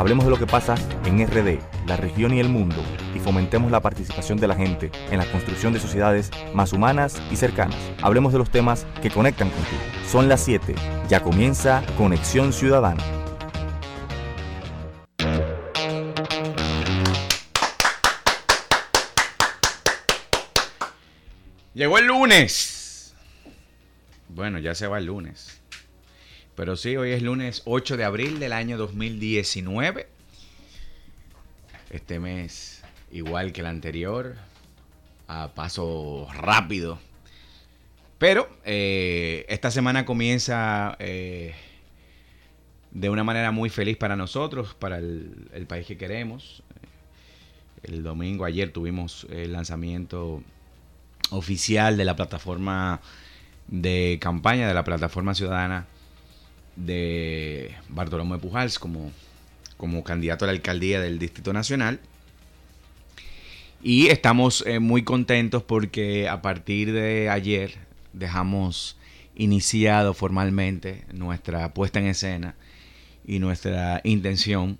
Hablemos de lo que pasa en RD, la región y el mundo, y fomentemos la participación de la gente en la construcción de sociedades más humanas y cercanas. Hablemos de los temas que conectan contigo. Son las 7. Ya comienza Conexión Ciudadana. Llegó el lunes. Bueno, ya se va el lunes. Pero sí, hoy es lunes 8 de abril del año 2019. Este mes, igual que el anterior, a paso rápido. Pero eh, esta semana comienza eh, de una manera muy feliz para nosotros, para el país que queremos. El domingo, ayer, tuvimos el lanzamiento oficial de la plataforma de campaña, de la plataforma ciudadana de Bartolomé Pujals como, como candidato a la alcaldía del Distrito Nacional. Y estamos eh, muy contentos porque a partir de ayer dejamos iniciado formalmente nuestra puesta en escena y nuestra intención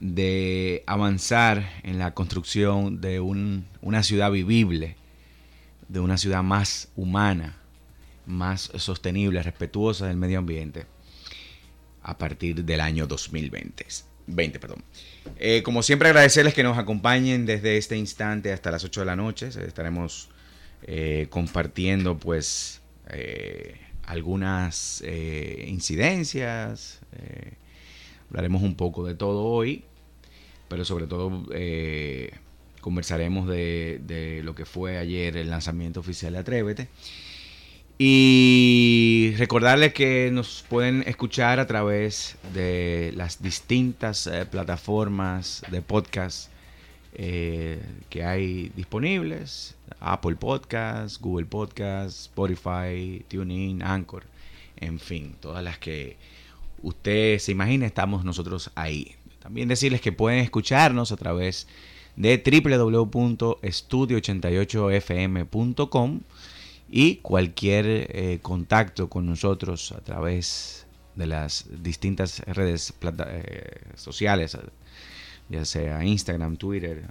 de avanzar en la construcción de un, una ciudad vivible, de una ciudad más humana, más sostenible, respetuosa del medio ambiente a partir del año 2020. 20, perdón. Eh, como siempre agradecerles que nos acompañen desde este instante hasta las 8 de la noche. Estaremos eh, compartiendo pues eh, algunas incidencias. hablaremos un poco de todo hoy, pero sobre todo conversaremos de, de, lo que fue ayer el lanzamiento oficial de Atrévete. Y recordarles que nos pueden escuchar a través de las distintas eh, plataformas de podcast eh, que hay disponibles. Apple Podcasts, Google Podcasts, Spotify, TuneIn, Anchor. En fin, todas las que usted se imagine, estamos nosotros ahí. También decirles que pueden escucharnos a través de www.estudio88fm.com y cualquier eh, contacto con nosotros a través de las distintas redes eh, sociales, ya sea Instagram, Twitter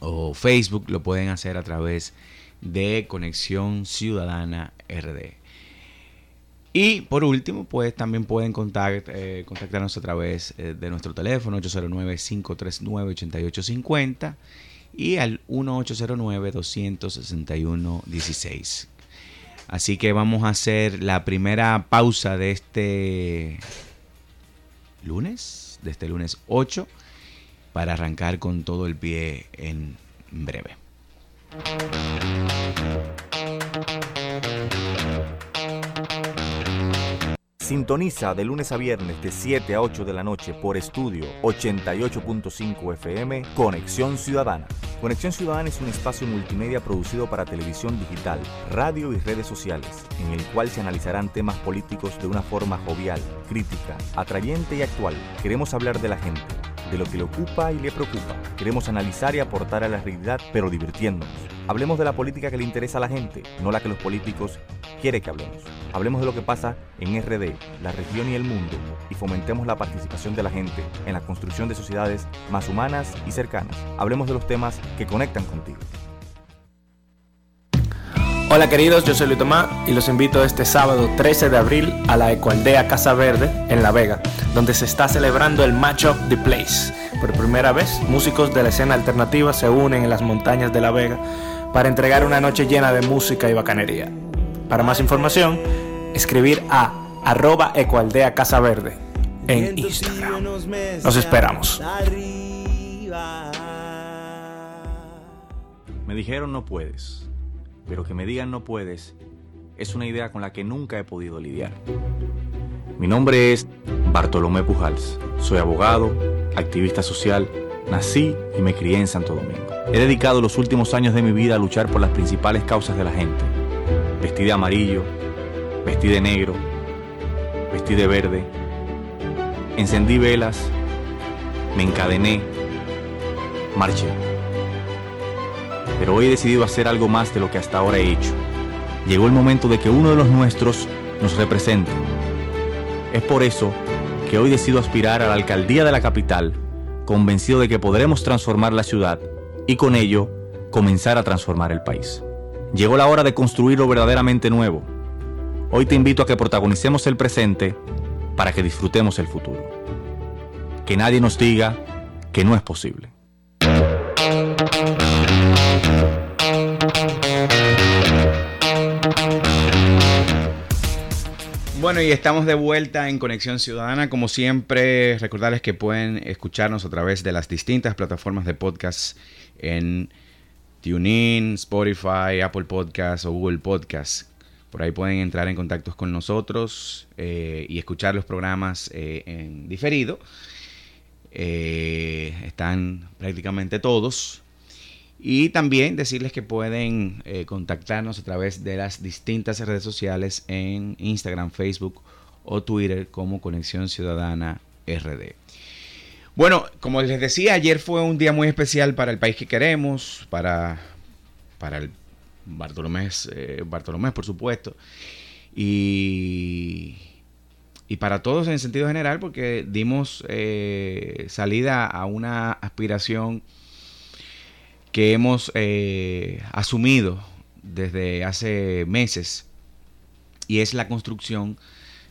o Facebook, lo pueden hacer a través de Conexión Ciudadana RD. Y por último, pues también pueden eh, contactarnos a través de nuestro teléfono 809-539-8850 y al 1809-261-16. Así que vamos a hacer la primera pausa de este lunes, de este lunes 8, para arrancar con todo el pie en breve. Sintoniza de lunes a viernes de 7 a 8 de la noche por estudio 88.5 FM Conexión Ciudadana. Conexión Ciudadana es un espacio multimedia producido para televisión digital, radio y redes sociales, en el cual se analizarán temas políticos de una forma jovial, crítica, atrayente y actual. Queremos hablar de la gente, de lo que le ocupa y le preocupa. Queremos analizar y aportar a la realidad, pero divirtiéndonos. Hablemos de la política que le interesa a la gente, no la que los políticos quieren que hablemos. Hablemos de lo que pasa en RD, la región y el mundo, y fomentemos la participación de la gente en la construcción de sociedades más humanas y cercanas. Hablemos de los temas que conectan contigo. Hola queridos, yo soy Luis Tomás y los invito este sábado 13 de abril a la Ecualdea Casa Verde en La Vega, donde se está celebrando el Match of The Place. Por primera vez, músicos de la escena alternativa se unen en las montañas de La Vega para entregar una noche llena de música y bacanería. Para más información, escribir a arroba ecualdea casa verde en Instagram. Nos esperamos. Me dijeron no puedes, pero que me digan no puedes es una idea con la que nunca he podido lidiar. Mi nombre es Bartolomé Pujals. Soy abogado, activista social, nací y me crié en Santo Domingo. He dedicado los últimos años de mi vida a luchar por las principales causas de la gente. Vestí de amarillo, Vestí de negro, vestí de verde, encendí velas, me encadené, marché. Pero hoy he decidido hacer algo más de lo que hasta ahora he hecho. Llegó el momento de que uno de los nuestros nos represente. Es por eso que hoy decido aspirar a la alcaldía de la capital, convencido de que podremos transformar la ciudad y con ello comenzar a transformar el país. Llegó la hora de construir lo verdaderamente nuevo. Hoy te invito a que protagonicemos el presente para que disfrutemos el futuro. Que nadie nos diga que no es posible. Bueno, y estamos de vuelta en Conexión Ciudadana. Como siempre, recordarles que pueden escucharnos a través de las distintas plataformas de podcast en TuneIn, Spotify, Apple Podcasts o Google Podcasts. Por ahí pueden entrar en contacto con nosotros eh, y escuchar los programas eh, en diferido. Eh, están prácticamente todos. Y también decirles que pueden eh, contactarnos a través de las distintas redes sociales en Instagram, Facebook o Twitter como Conexión Ciudadana RD. Bueno, como les decía, ayer fue un día muy especial para el país que queremos, para, para el Bartolomé, eh, por supuesto, y, y para todos en sentido general, porque dimos eh, salida a una aspiración que hemos eh, asumido desde hace meses y es la construcción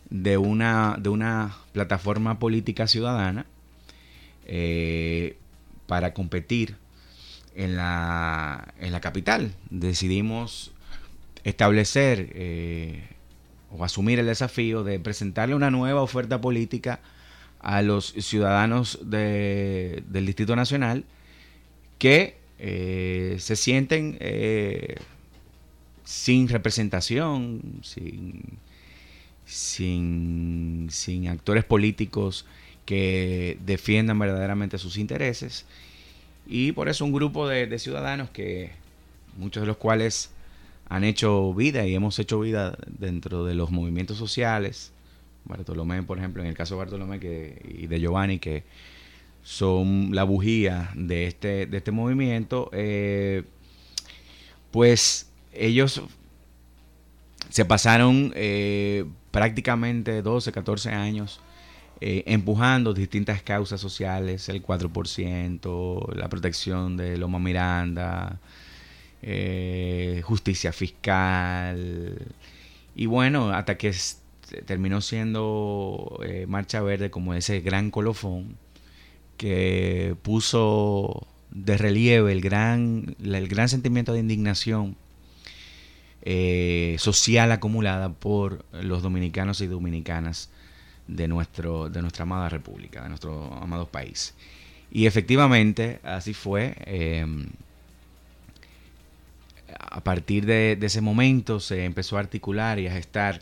de una, de una plataforma política ciudadana eh, para competir en la, en la capital. Decidimos establecer eh, o asumir el desafío de presentarle una nueva oferta política a los ciudadanos de, del Distrito Nacional que eh, se sienten eh, sin representación, sin, sin, sin actores políticos que defiendan verdaderamente sus intereses. Y por eso un grupo de, ciudadanos que muchos de los cuales han hecho vida y hemos hecho vida dentro de los movimientos sociales. Bartolomé, por ejemplo, en el caso de Bartolomé que, y de Giovanni, que son la bujía de este, de este movimiento, eh, pues ellos se pasaron eh, prácticamente 12, 14 años eh, empujando distintas causas sociales, el 4%, la protección de Loma Miranda, eh, justicia fiscal, y bueno, hasta que terminó siendo Marcha Verde como ese gran colofón que puso de relieve el gran, el gran sentimiento de indignación eh, social acumulada por los dominicanos y dominicanas de, nuestro, de nuestra amada república, de nuestro amado país. Y efectivamente, así fue. Eh, a partir de, de, ese momento se empezó a articular y a gestar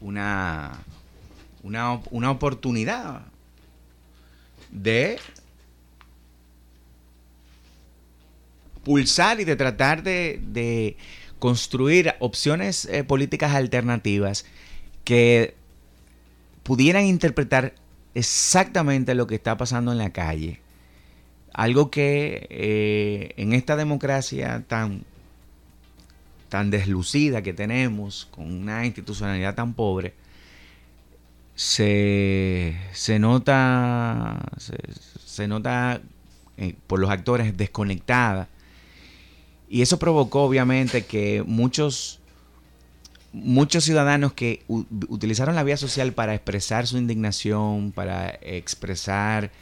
una, una, una oportunidad de pulsar y de tratar de, construir opciones eh, políticas alternativas que pudieran interpretar exactamente lo que está pasando en la calle. Algo que eh, en esta democracia tan, tan deslucida que tenemos, con una institucionalidad tan pobre, se, se nota, se, nota eh, por los actores desconectada. Y eso provocó obviamente que muchos, muchos ciudadanos que utilizaron la vía social para expresar su indignación, para expresar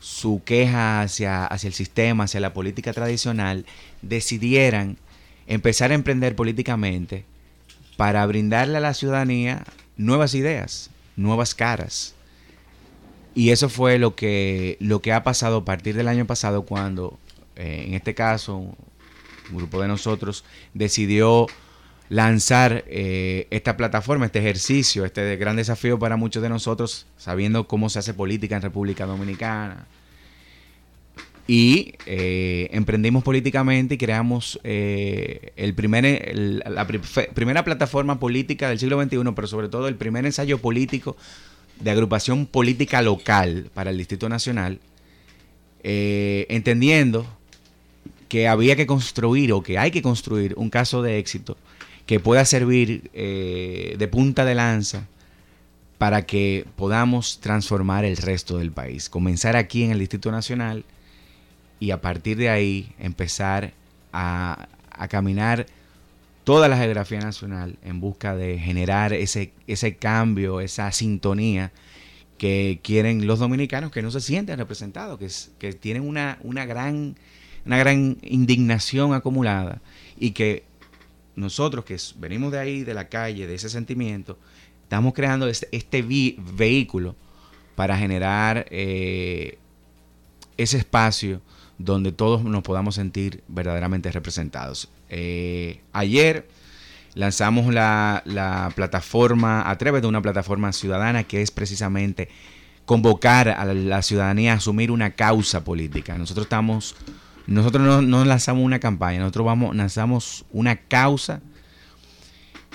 su queja hacia, hacia el sistema, hacia la política tradicional, decidieran empezar a emprender políticamente para brindarle a la ciudadanía nuevas ideas, nuevas caras. Y eso fue lo que, lo que ha pasado a partir del año pasado cuando, eh, en este caso, un grupo de nosotros decidió lanzar eh, esta plataforma, este ejercicio, este gran desafío para muchos de nosotros, sabiendo cómo se hace política en República Dominicana. Y eh, emprendimos políticamente y creamos eh, el primer, la primera plataforma política del siglo XXI, pero sobre todo el primer ensayo político de agrupación política local para el Distrito Nacional, eh, entendiendo que había que construir o que hay que construir un caso de éxito que pueda servir de punta de lanza para que podamos transformar el resto del país. Comenzar aquí en el Distrito Nacional y a partir de ahí empezar a, caminar toda la geografía nacional en busca de generar ese, ese cambio, esa sintonía que quieren los dominicanos que no se sienten representados, que, que tienen una, una, gran, una gran indignación acumulada y que nosotros que venimos de ahí, de la calle, de ese sentimiento, estamos creando este, este vehículo para generar eh, ese espacio donde todos nos podamos sentir verdaderamente representados. Eh, ayer lanzamos la, plataforma a través de una plataforma ciudadana que es precisamente convocar a la, ciudadanía a asumir una causa política. Nosotros estamos, nosotros no, lanzamos una campaña, nosotros vamos, lanzamos una causa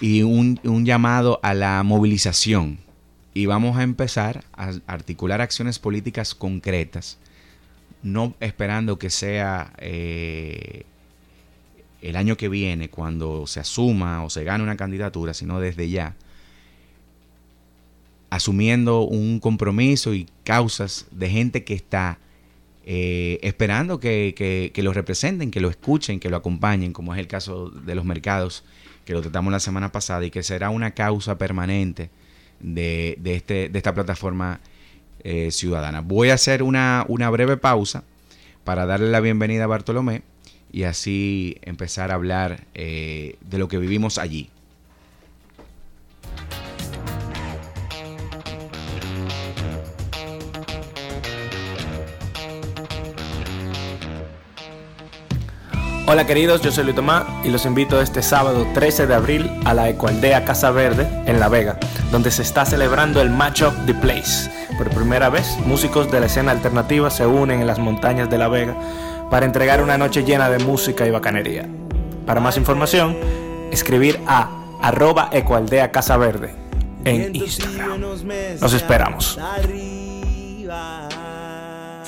y un, un llamado a la movilización. Y vamos a empezar a articular acciones políticas concretas no esperando que sea eh, el año que viene cuando se asuma o se gane una candidatura, sino desde ya, asumiendo un compromiso y causas de gente que está eh, esperando que, que, lo representen, que lo escuchen, que lo acompañen, como es el caso de los mercados, que lo tratamos la semana pasada, y que será una causa permanente de, de, este, de esta plataforma eh, ciudadana. Voy a hacer una, una breve pausa para darle la bienvenida a Bartolomé y así empezar a hablar eh, de lo que vivimos allí. Hola queridos, yo soy Luis Tomás y los invito este sábado 13 de abril a la Ecoaldea Casa Verde en La Vega, donde se está celebrando el Match of The Place. Por primera vez, músicos de la escena alternativa se unen en las montañas de La Vega para entregar una noche llena de música y bacanería. Para más información, escribir a arroba Ecoaldea Casa Verde en Instagram. Nos esperamos.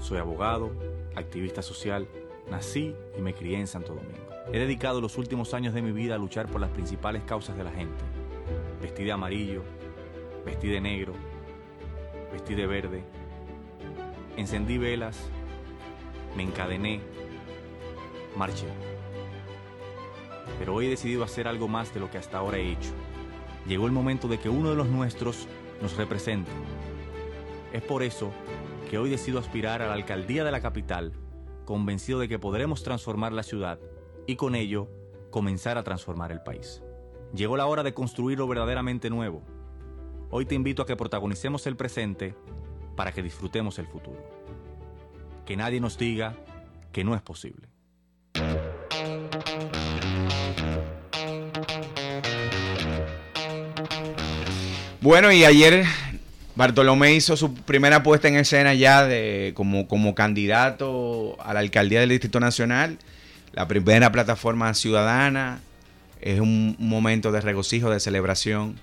Soy abogado, activista social, nací y me crié en Santo Domingo. He dedicado los últimos años de mi vida a luchar por las principales causas de la gente. Vestí de amarillo, vestí de negro, vestí de verde. Encendí velas, me encadené, marché. Pero hoy he decidido hacer algo más de lo que hasta ahora he hecho. Llegó el momento de que uno de los nuestros nos represente. Es por eso que hoy decido aspirar a la alcaldía de la capital, convencido de que podremos transformar la ciudad y con ello comenzar a transformar el país. Llegó la hora de construir lo verdaderamente nuevo. Hoy te invito a que protagonicemos el presente para que disfrutemos el futuro. Que nadie nos diga que no es posible. Bueno, y ayer Bartolomé hizo su primera puesta en escena ya de, como, como candidato a la alcaldía del Distrito Nacional la primera plataforma ciudadana. Es un momento de regocijo, de celebración.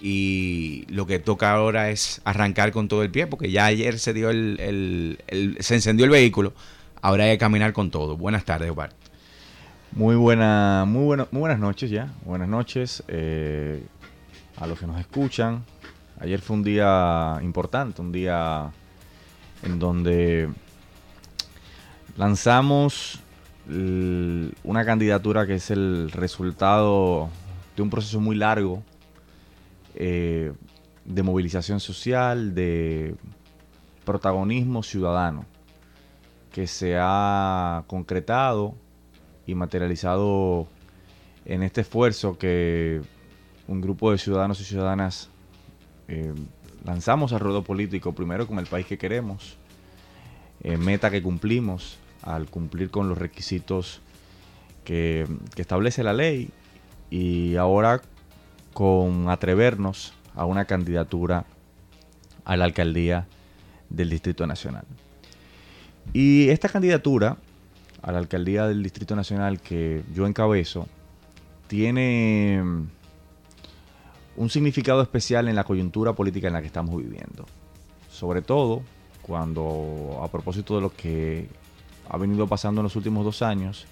Y lo que toca ahora es arrancar con todo el pie, porque ya ayer se dio el, se encendió el vehículo. Ahora hay que caminar con todo. Buenas tardes, Omar. Muy buena, muy buenas noches ya. Buenas noches eh, a los que nos escuchan. Ayer fue un día importante, un día en donde lanzamos una candidatura que es el resultado de un proceso muy largo eh, de movilización social, de protagonismo ciudadano, que se ha concretado y materializado en este esfuerzo que un grupo de ciudadanos y ciudadanas eh, lanzamos al ruedo político, primero con el país que queremos, eh, meta que cumplimos al cumplir con los requisitos que, establece la ley y ahora con atrevernos a una candidatura a la alcaldía del Distrito Nacional. Y esta candidatura a la alcaldía del Distrito Nacional que yo encabezo tiene un significado especial en la coyuntura política en la que estamos viviendo. Sobre todo cuando, a propósito de lo que ha venido pasando en los últimos dos años,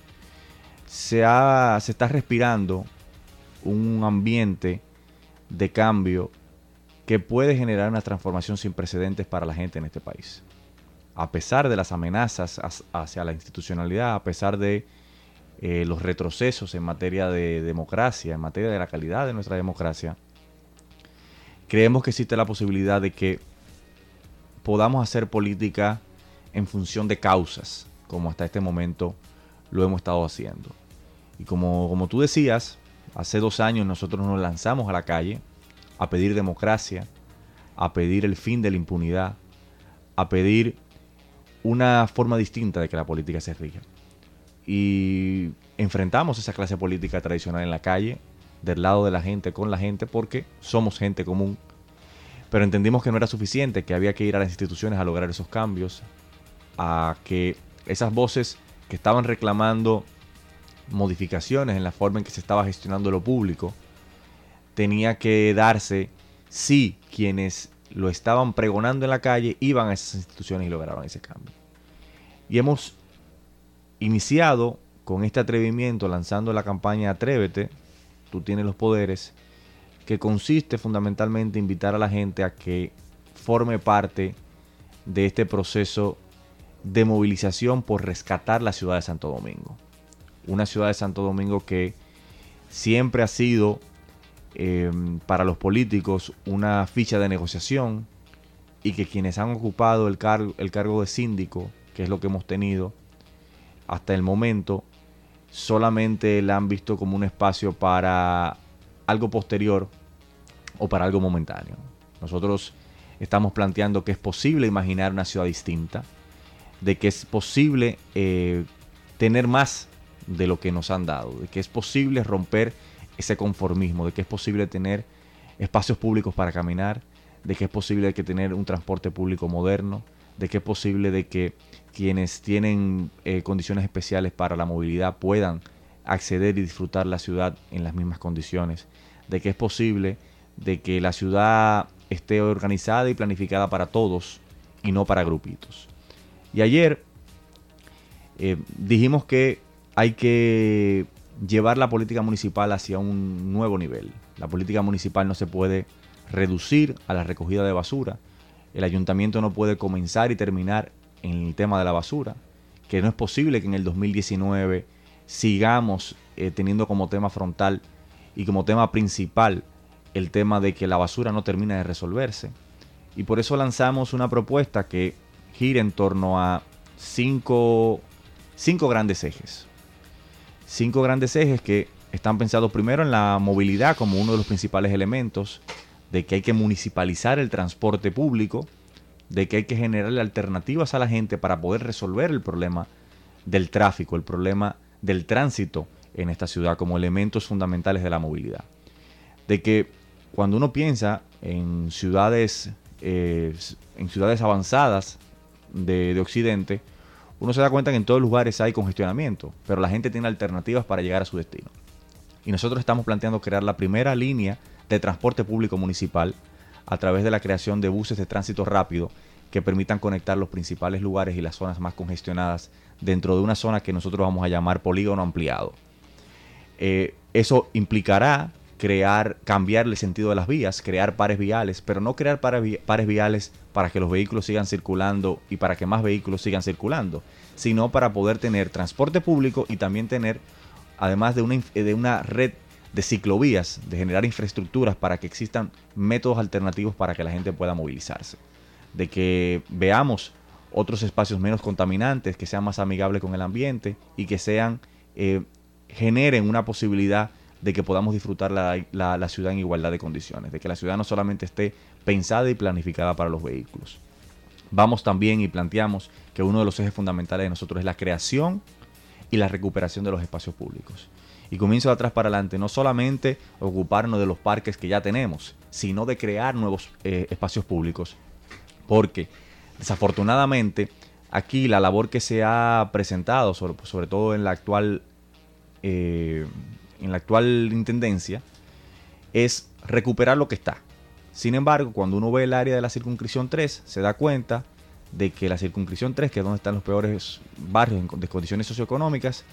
se, ha, se está respirando un ambiente de cambio que puede generar una transformación sin precedentes para la gente en este país. A pesar de las amenazas hacia la institucionalidad, a pesar de eh, los retrocesos en materia de democracia, en materia de la calidad de nuestra democracia, creemos que existe la posibilidad de que podamos hacer política en función de causas, como hasta este momento lo hemos estado haciendo. Y como, como tú decías, hace dos años nosotros nos lanzamos a la calle a pedir democracia, a pedir el fin de la impunidad, a pedir una forma distinta de que la política se rija. Y enfrentamos esa clase política tradicional en la calle, del lado de la gente, con la gente, porque somos gente común. Pero entendimos que no era suficiente, que había que ir a las instituciones a lograr esos cambios, a que esas voces que estaban reclamando modificaciones en la forma en que se estaba gestionando lo público, tenía que darse si quienes lo estaban pregonando en la calle iban a esas instituciones y lograron ese cambio. Y hemos iniciado con este atrevimiento lanzando la campaña Atrévete, tú tienes los poderes, que consiste fundamentalmente en invitar a la gente a que forme parte de este proceso de movilización por rescatar la ciudad de Santo Domingo. Una ciudad de Santo Domingo que siempre ha sido em, para los políticos una ficha de negociación y que quienes han ocupado el, el cargo de síndico, que es lo que hemos tenido hasta el momento, solamente la han visto como un espacio para algo posterior o para algo momentáneo. Nosotros estamos planteando que es posible imaginar una ciudad distinta, de que es posible eh, tener más de lo que nos han dado, de que es posible romper ese conformismo, de que es posible tener espacios públicos para caminar, de que es posible que tener un transporte público moderno, de que es posible de que quienes tienen eh, condiciones especiales para la movilidad puedan acceder y disfrutar la ciudad en las mismas condiciones, de que es posible de que la ciudad esté organizada y planificada para todos y no para grupitos. Y ayer eh, dijimos que hay que llevar la política municipal hacia un nuevo nivel. La política municipal no se puede reducir a la recogida de basura. El ayuntamiento no puede comenzar y terminar en el tema de la basura. Que no es posible que en el 2019 sigamos eh, teniendo como tema frontal y como tema principal el tema de que la basura no termina de resolverse. Y por eso lanzamos una propuesta que gira en torno a cinco, cinco grandes ejes. Cinco grandes ejes que están pensados primero en la movilidad como uno de los principales elementos, de que hay que municipalizar el transporte público, de que hay que generarle alternativas a la gente para poder resolver el problema del tráfico, el problema del tránsito en esta ciudad como elementos fundamentales de la movilidad. De que cuando uno piensa en ciudades, eh, en ciudades avanzadas de, Occidente, uno se da cuenta que en todos lugares hay congestionamiento, pero la gente tiene alternativas para llegar a su destino. Y nosotros estamos planteando crear la primera línea de transporte público municipal a través de la creación de buses de tránsito rápido que permitan conectar los principales lugares y las zonas más congestionadas dentro de una zona que nosotros vamos a llamar polígono ampliado. Eh, eso implicará crear, cambiar el sentido de las vías, crear pares viales, pero no crear pares viales para que los vehículos sigan circulando y para que más vehículos sigan circulando, sino para poder tener transporte público y también tener, además de una, de una red de ciclovías, de generar infraestructuras para que existan métodos alternativos para que la gente pueda movilizarse. De que veamos otros espacios menos contaminantes, que sean más amigables con el ambiente y que sean, eh, generen una posibilidad de que podamos disfrutar la, ciudad en igualdad de condiciones, de que la ciudad no solamente esté pensada y planificada para los vehículos. Vamos también y planteamos que uno de los ejes fundamentales de nosotros es la creación y la recuperación de los espacios públicos. Y comienzo de atrás para adelante, no solamente ocuparnos de los parques que ya tenemos, sino de crear nuevos eh, espacios públicos. Porque desafortunadamente aquí la labor que se ha presentado, sobre, sobre todo en la actual eh, en la actual intendencia es recuperar lo que está. Sin embargo, cuando uno ve el área de la circunscripción 3, se da cuenta de que la circunscripción 3, que es donde están los peores barrios en condiciones socioeconómicas,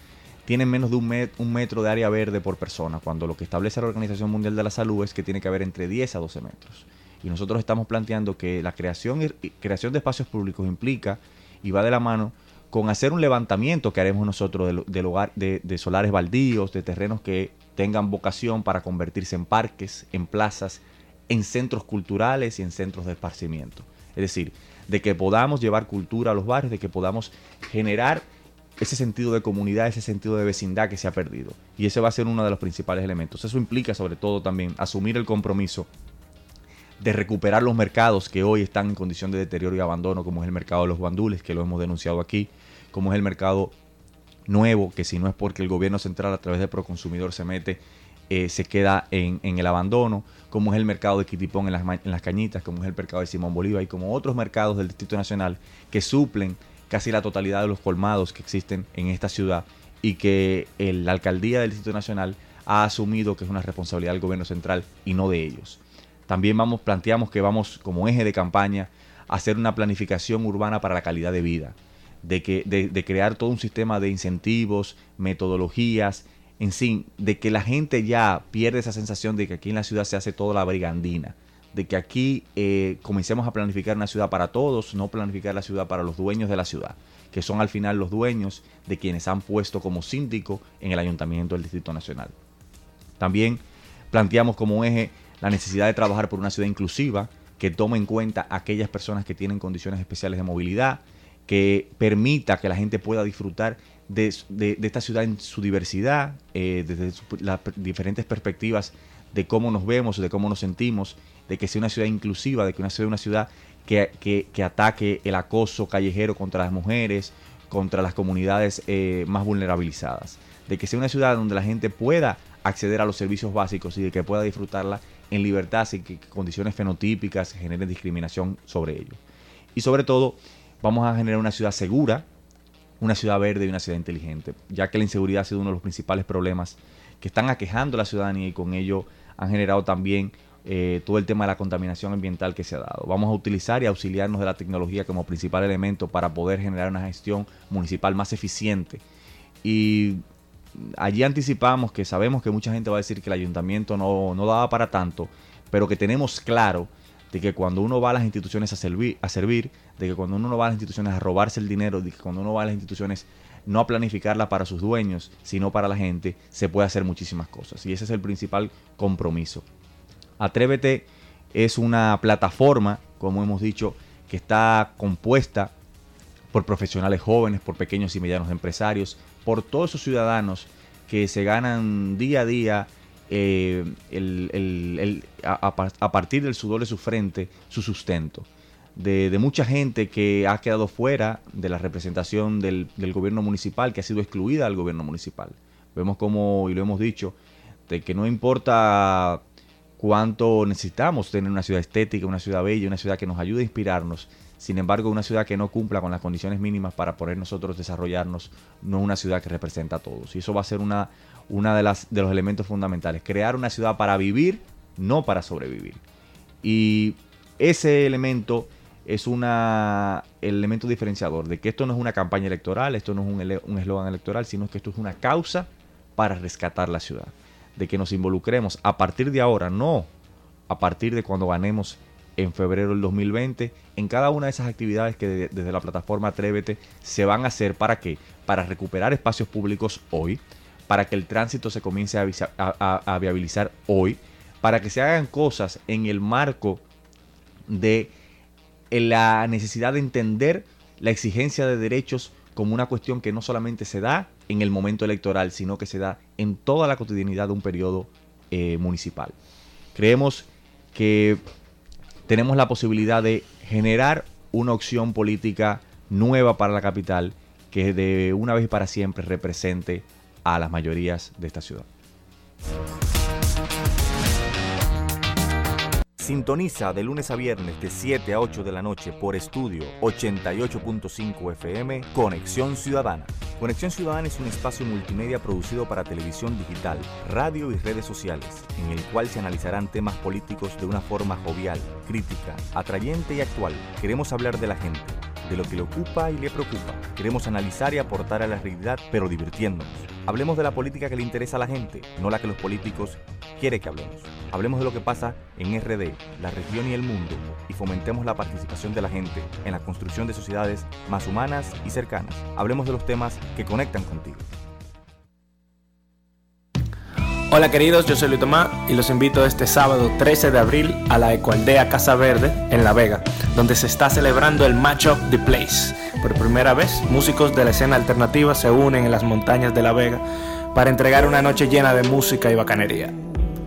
tienen menos de un, metro de área verde por persona, cuando lo que establece la Organización Mundial de la Salud es que tiene que haber entre 10 a 12 metros. Y nosotros estamos planteando que la creación, creación de espacios públicos implica y va de la mano con hacer un levantamiento que haremos nosotros de, solares baldíos, de terrenos que tengan vocación para convertirse en parques, en plazas, en centros culturales y en centros de esparcimiento. Es decir, de que podamos llevar cultura a los barrios, de que podamos generar ese sentido de comunidad, ese sentido de vecindad que se ha perdido. Y ese va a ser uno de los principales elementos. Eso implica sobre todo también asumir el compromiso de recuperar los mercados que hoy están en condición de deterioro y abandono, como es el mercado de los bandules, que lo hemos denunciado aquí, como es el mercado nuevo, que si no es porque el gobierno central a través de Proconsumidor se mete, eh, se queda en, el abandono, como es el mercado de Quitipón en las, en las Cañitas, como es el mercado de Simón Bolívar y como otros mercados del Distrito Nacional que suplen casi la totalidad de los colmados que existen en esta ciudad y que la alcaldía del Distrito Nacional ha asumido que es una responsabilidad del gobierno central y no de ellos. También vamos, planteamos que vamos como eje de campaña a hacer una planificación urbana para la calidad de vida de, que, de, crear todo un sistema de incentivos, metodologías, en sí, de que la gente ya pierde esa sensación de que aquí en la ciudad se hace toda la brigandina, de que aquí eh, comencemos a planificar una ciudad para todos, no planificar la ciudad para los dueños de la ciudad, que son al final los dueños de quienes han puesto como síndico en el ayuntamiento del Distrito Nacional. También planteamos como eje la necesidad de trabajar por una ciudad inclusiva que tome en cuenta a aquellas personas que tienen condiciones especiales de movilidad, que permita que la gente pueda disfrutar de, esta ciudad en su diversidad, eh, desde las diferentes perspectivas de cómo nos vemos, de cómo nos sentimos, de que sea una ciudad inclusiva, de que sea una ciudad que, ataque el acoso callejero contra las mujeres, contra las comunidades eh, más vulnerabilizadas, de que sea una ciudad donde la gente pueda acceder a los servicios básicos y de que pueda disfrutarla en libertad sin que condiciones fenotípicas generen discriminación sobre ello. Y sobre todo, vamos a generar una ciudad segura, una ciudad verde y una ciudad inteligente, ya que la inseguridad ha sido uno de los principales problemas que están aquejando a la ciudadanía y con ello han generado también eh, todo el tema de la contaminación ambiental que se ha dado. Vamos a utilizar y auxiliarnos de la tecnología como principal elemento para poder generar una gestión municipal más eficiente. Y allí anticipamos que sabemos que mucha gente va a decir que el ayuntamiento no, no daba para tanto, pero que tenemos claro de que cuando uno va a las instituciones a servir, a servir, de que cuando uno no va a las instituciones a robarse el dinero, de que cuando uno va a las instituciones no a planificarla para sus dueños, sino para la gente, se puede hacer muchísimas cosas. Y ese es el principal compromiso. Atrévete es una plataforma, como hemos dicho, que está compuesta por profesionales jóvenes, por pequeños y medianos empresarios, por todos esos ciudadanos que se ganan día a día eh, a, partir del sudor de su frente su sustento. De, mucha gente que ha quedado fuera de la representación del, gobierno municipal, que ha sido excluida del gobierno municipal. Vemos como, y lo hemos dicho, de que no importa cuánto necesitamos tener una ciudad estética, una ciudad bella, una ciudad que nos ayude a inspirarnos. Sin embargo, una ciudad que no cumpla con las condiciones mínimas para poder nosotros desarrollarnos, no es una ciudad que representa a todos. Y eso va a ser una, de, de los elementos fundamentales. Crear una ciudad para vivir, no para sobrevivir. Y ese elemento es una, el elemento diferenciador de que esto no es una campaña electoral, esto no es un eslogan electoral, sino que esto es una causa para rescatar la ciudad. De que nos involucremos a partir de ahora, no a partir de cuando ganemos en febrero del 2020 en cada una de esas actividades que desde la plataforma Atrévete se van a hacer para qué? Para recuperar espacios públicos hoy, para que el tránsito se comience a, viabilizar hoy, para que se hagan cosas en el marco de la necesidad de entender la exigencia de derechos como una cuestión que no solamente se da en el momento electoral, sino que se da en toda la cotidianidad de un periodo eh, municipal. Creemos que tenemos la posibilidad de generar una opción política nueva para la capital que de una vez para siempre represente a las mayorías de esta ciudad. Sintoniza de lunes a viernes de 7 a 8 de la noche por estudio 88.5 FM Conexión Ciudadana. Conexión Ciudadana es un espacio multimedia producido para televisión digital, radio y redes sociales, en el cual se analizarán temas políticos de una forma jovial, crítica, atrayente y actual. Queremos hablar de la gente de lo que le ocupa y le preocupa. Queremos analizar y aportar a la realidad, pero divirtiéndonos. Hablemos de la política que le interesa a la gente, no la que los políticos quieren que hablemos. Hablemos de lo que pasa en RD, la región y el mundo, y fomentemos la participación de la gente en la construcción de sociedades más humanas y cercanas. Hablemos de los temas que conectan contigo. Hola queridos, yo soy Luis Tomás y los invito este sábado 13 de abril a la Ecualdea Casa Verde en La Vega, donde se está celebrando el Match of The Place. Por primera vez, músicos de la escena alternativa se unen en las montañas de La Vega para entregar una noche llena de música y bacanería.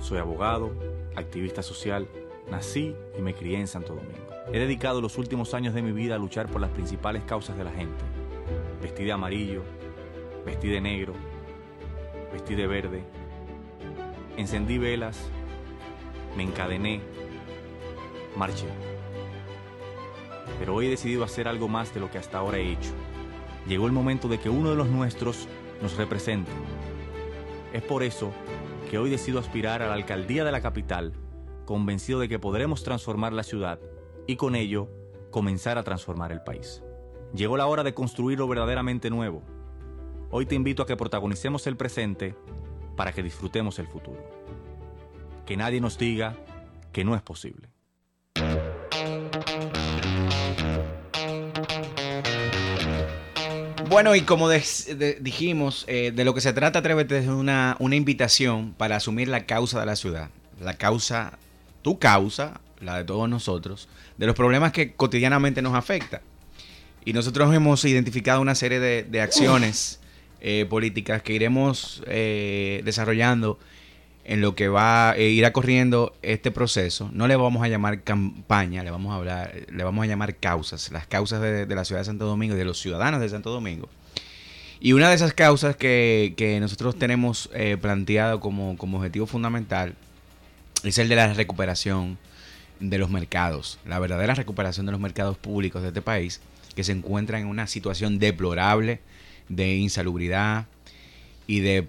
Soy abogado, activista social, nací y me crié en Santo Domingo. He dedicado los últimos años de mi vida a luchar por las principales causas de la gente. Vestí de amarillo, vestí de negro, vestí de verde. Encendí velas, me encadené, marché. Pero hoy he decidido hacer algo más de lo que hasta ahora he hecho. Llegó el momento de que uno de los nuestros nos represente es por eso que hoy decido aspirar a la alcaldía de la capital, convencido de que podremos transformar la ciudad y con ello comenzar a transformar el país. Llegó la hora de construir lo verdaderamente nuevo. Hoy te invito a que protagonicemos el presente para que disfrutemos el futuro. Que nadie nos diga que no es posible. Bueno, y como dijimos, eh, de lo que se trata Atrévete es una, una invitación para asumir la causa de la ciudad. La causa, tu causa, la de todos nosotros, de los problemas que cotidianamente nos afecta. Y nosotros hemos identificado una serie de, acciones eh, políticas que iremos eh, desarrollando en lo que va a ir corriendo este proceso, no le vamos a llamar campaña, le vamos a hablar, le vamos a llamar causas, las causas de, la ciudad de Santo Domingo y de los ciudadanos de Santo Domingo. Y una de esas causas que, nosotros tenemos eh, planteado como, como objetivo fundamental es el de la recuperación de los mercados, la verdadera recuperación de los mercados públicos de este país, que se encuentran en una situación deplorable de insalubridad y de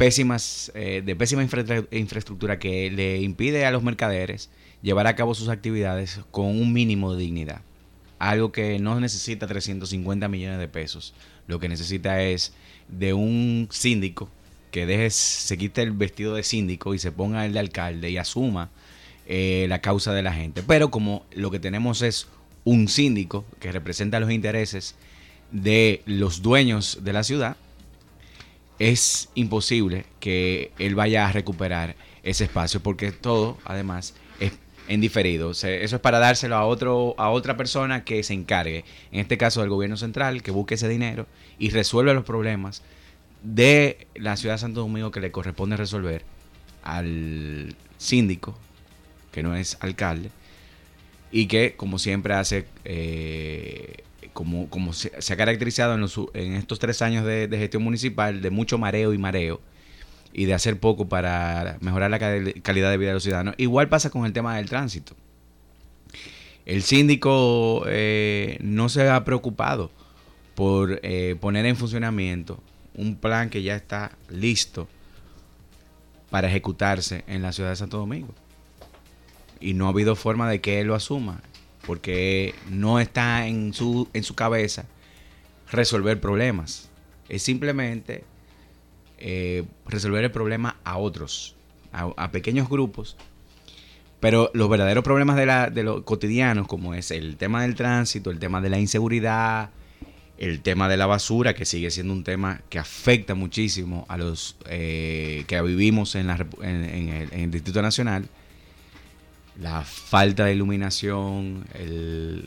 pésimas, eh, de pésima infraestructura que le impide a los mercaderes llevar a cabo sus actividades con un mínimo de dignidad. Algo que no necesita 350 millones de pesos. Lo que necesita es de un síndico que deje, se quite el vestido de síndico y se ponga el de alcalde y asuma eh, la causa de la gente. Pero como lo que tenemos es un síndico que representa los intereses de los dueños de la ciudad, es imposible que él vaya a recuperar ese espacio porque todo, además, es en diferido. eso es para dárselo a, otro, a otra persona que se encargue, en este caso del gobierno central, que busque ese dinero y resuelva los problemas de la ciudad de Santo Domingo que le corresponde resolver al síndico, que no es alcalde, y que como siempre hace eh, como, como se, ha caracterizado en, los, en, estos tres años de, gestión municipal, de mucho mareo y mareo, y de hacer poco para mejorar la calidad de vida de los ciudadanos. Igual pasa con el tema del tránsito. El síndico eh, no se ha preocupado por eh, poner en funcionamiento un plan que ya está listo para ejecutarse en la ciudad de Santo Domingo. Y no ha habido forma de que él lo asuma porque no está en su, en su cabeza resolver problemas. Es simplemente eh, resolver el problema a otros, a, pequeños grupos. Pero los verdaderos problemas de, la, de los cotidianos, como es el tema del tránsito, el tema de la inseguridad, el tema de la basura, que sigue siendo un tema que afecta muchísimo a los eh, que vivimos en, la, en el Distrito Nacional, la falta de iluminación,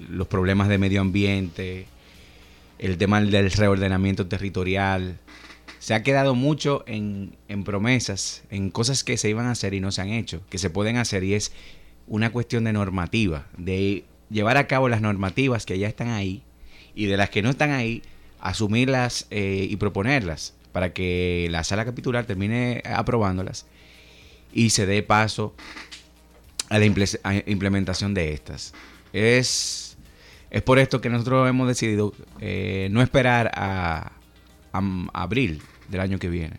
los problemas de medio ambiente, el tema del reordenamiento territorial. Se ha quedado mucho en, promesas, en cosas que se iban a hacer y no se han hecho, que se pueden hacer y es una cuestión de normativa, de llevar a cabo las normativas que ya están ahí y de las que no están ahí, asumirlas eh, y proponerlas para que la sala capitular termine aprobándolas y se dé paso a la implementación de estas. Es, es por esto que nosotros hemos decidido eh, no esperar a, abril del año que viene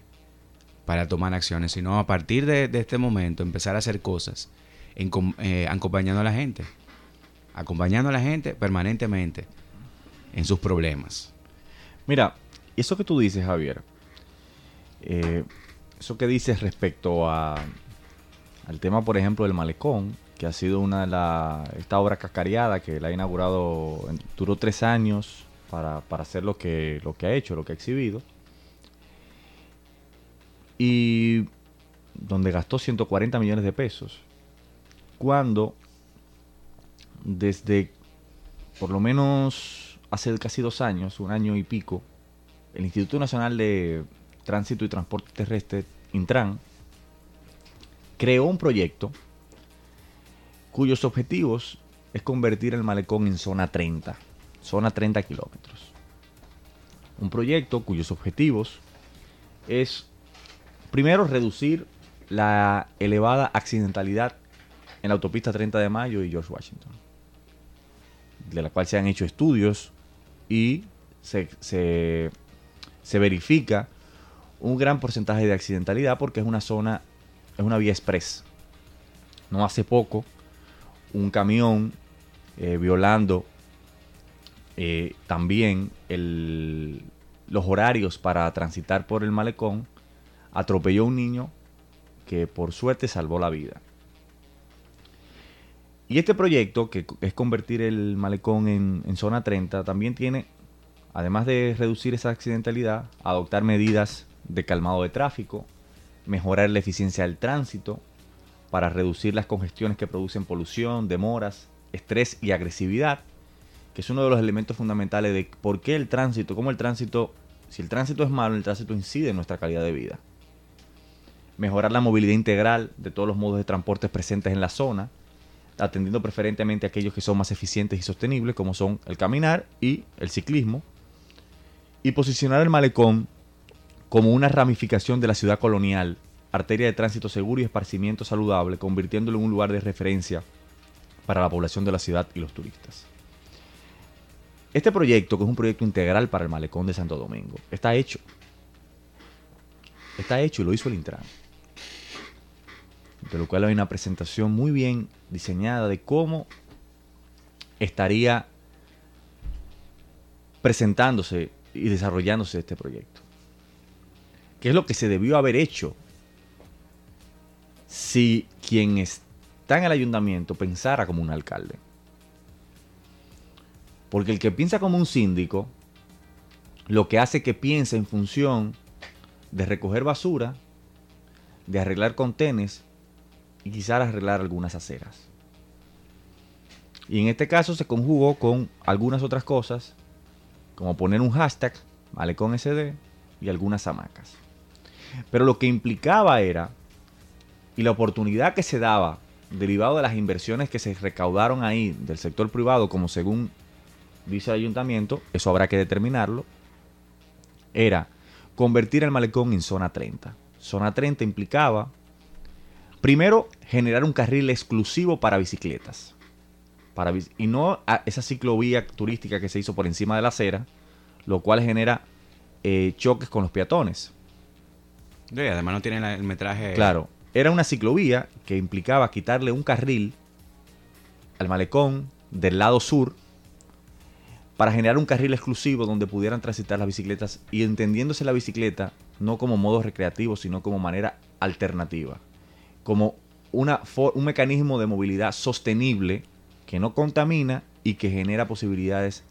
para tomar acciones, sino a partir de, este momento empezar a hacer cosas eh, acompañando a la gente, acompañando a la gente permanentemente en sus problemas. Mira, eso que tú dices, Javier, eh, eso que dices respecto a al tema, por ejemplo, del malecón, que ha sido una de las, esta obra cascariada que la ha inaugurado, duró tres años para, hacer lo que, lo que ha hecho, lo que ha exhibido. Y donde gastó 140 millones de pesos. Cuando desde por lo menos hace casi dos años, un año y pico, el Instituto Nacional de Tránsito y Transporte Terrestre, Intran, creó un proyecto cuyos objetivos es convertir el malecón en zona 30, zona 30 kilómetros. Un proyecto cuyos objetivos es, primero, reducir la elevada accidentalidad en la autopista 30 de Mayo y George Washington, de la cual se han hecho estudios y se, se verifica un gran porcentaje de accidentalidad porque es una zona es una vía express. No hace poco, un camión eh, violando eh, también los horarios para transitar por el malecón, atropelló a un niño que por suerte salvó la vida. Y este proyecto, que es convertir el malecón en, en, zona 30, también tiene, además de reducir esa accidentalidad, adoptar medidas de calmado de tráfico, mejorar la eficiencia del tránsito, para reducir las congestiones que producen polución, demoras, estrés y agresividad, que es uno de los elementos fundamentales de por qué el tránsito, cómo el tránsito, si el tránsito es malo, el tránsito incide en nuestra calidad de vida. Mejorar la movilidad integral de todos los modos de transporte presentes en la zona, atendiendo preferentemente a aquellos que son más eficientes y sostenibles, como son el caminar y el ciclismo. Y posicionar el malecón como una ramificación de la ciudad colonial, arteria de tránsito seguro y esparcimiento saludable, convirtiéndolo en un lugar de referencia para la población de la ciudad y los turistas. Este proyecto, que es un proyecto integral para el malecón de Santo Domingo, está hecho. Está hecho y lo hizo el Intran. De lo cual hay una presentación muy bien diseñada de cómo estaría presentándose y desarrollándose este proyecto que es lo que se debió haber hecho si quien está en el ayuntamiento pensara como un alcalde. Porque el que piensa como un síndico, lo que hace que piense en función de recoger basura, de arreglar contenes y quizás arreglar algunas aceras. Y en este caso se conjugó con algunas otras cosas, como poner un hashtag, malecón SD, y algunas hamacas. Pero lo que implicaba era, y la oportunidad que se daba, derivado de las inversiones que se recaudaron ahí del sector privado, como según dice el ayuntamiento, eso habrá que determinarlo, era convertir el malecón en zona 30. Zona 30 implicaba, primero, generar un carril exclusivo para bicicletas. Para, y no esa ciclovía turística que se hizo por encima de la acera, lo cual genera eh, choques con los peatones. Sí, además no tiene el metraje. Claro, era una ciclovía que implicaba quitarle un carril al malecón del lado sur para generar un carril exclusivo donde pudieran transitar las bicicletas y entendiéndose la bicicleta no como modo recreativo, sino como manera alternativa, como una, un mecanismo de movilidad sostenible que no contamina y que genera posibilidades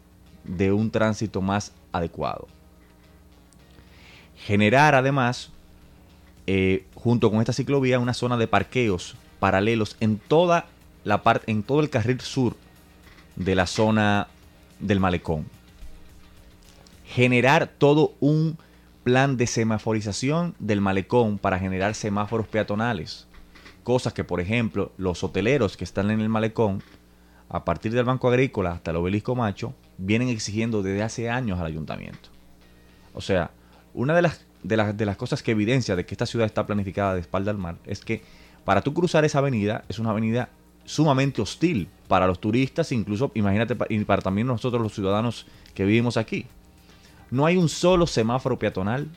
de un tránsito más adecuado. Generar además, eh, junto con esta ciclovía, una zona de parqueos paralelos en toda la parte, en todo el carril sur de la zona del malecón. Generar todo un plan de semaforización del malecón para generar semáforos peatonales. Cosas que, por ejemplo, los hoteleros que están en el malecón, a partir del Banco Agrícola hasta el Obelisco Macho, vienen exigiendo desde hace años al ayuntamiento. O sea, una de las, de las, de las cosas que evidencia de que esta ciudad está planificada de espalda al mar es que para tú cruzar esa avenida es una avenida sumamente hostil para los turistas, incluso, imagínate, y para también nosotros los ciudadanos que vivimos aquí. No hay un solo semáforo peatonal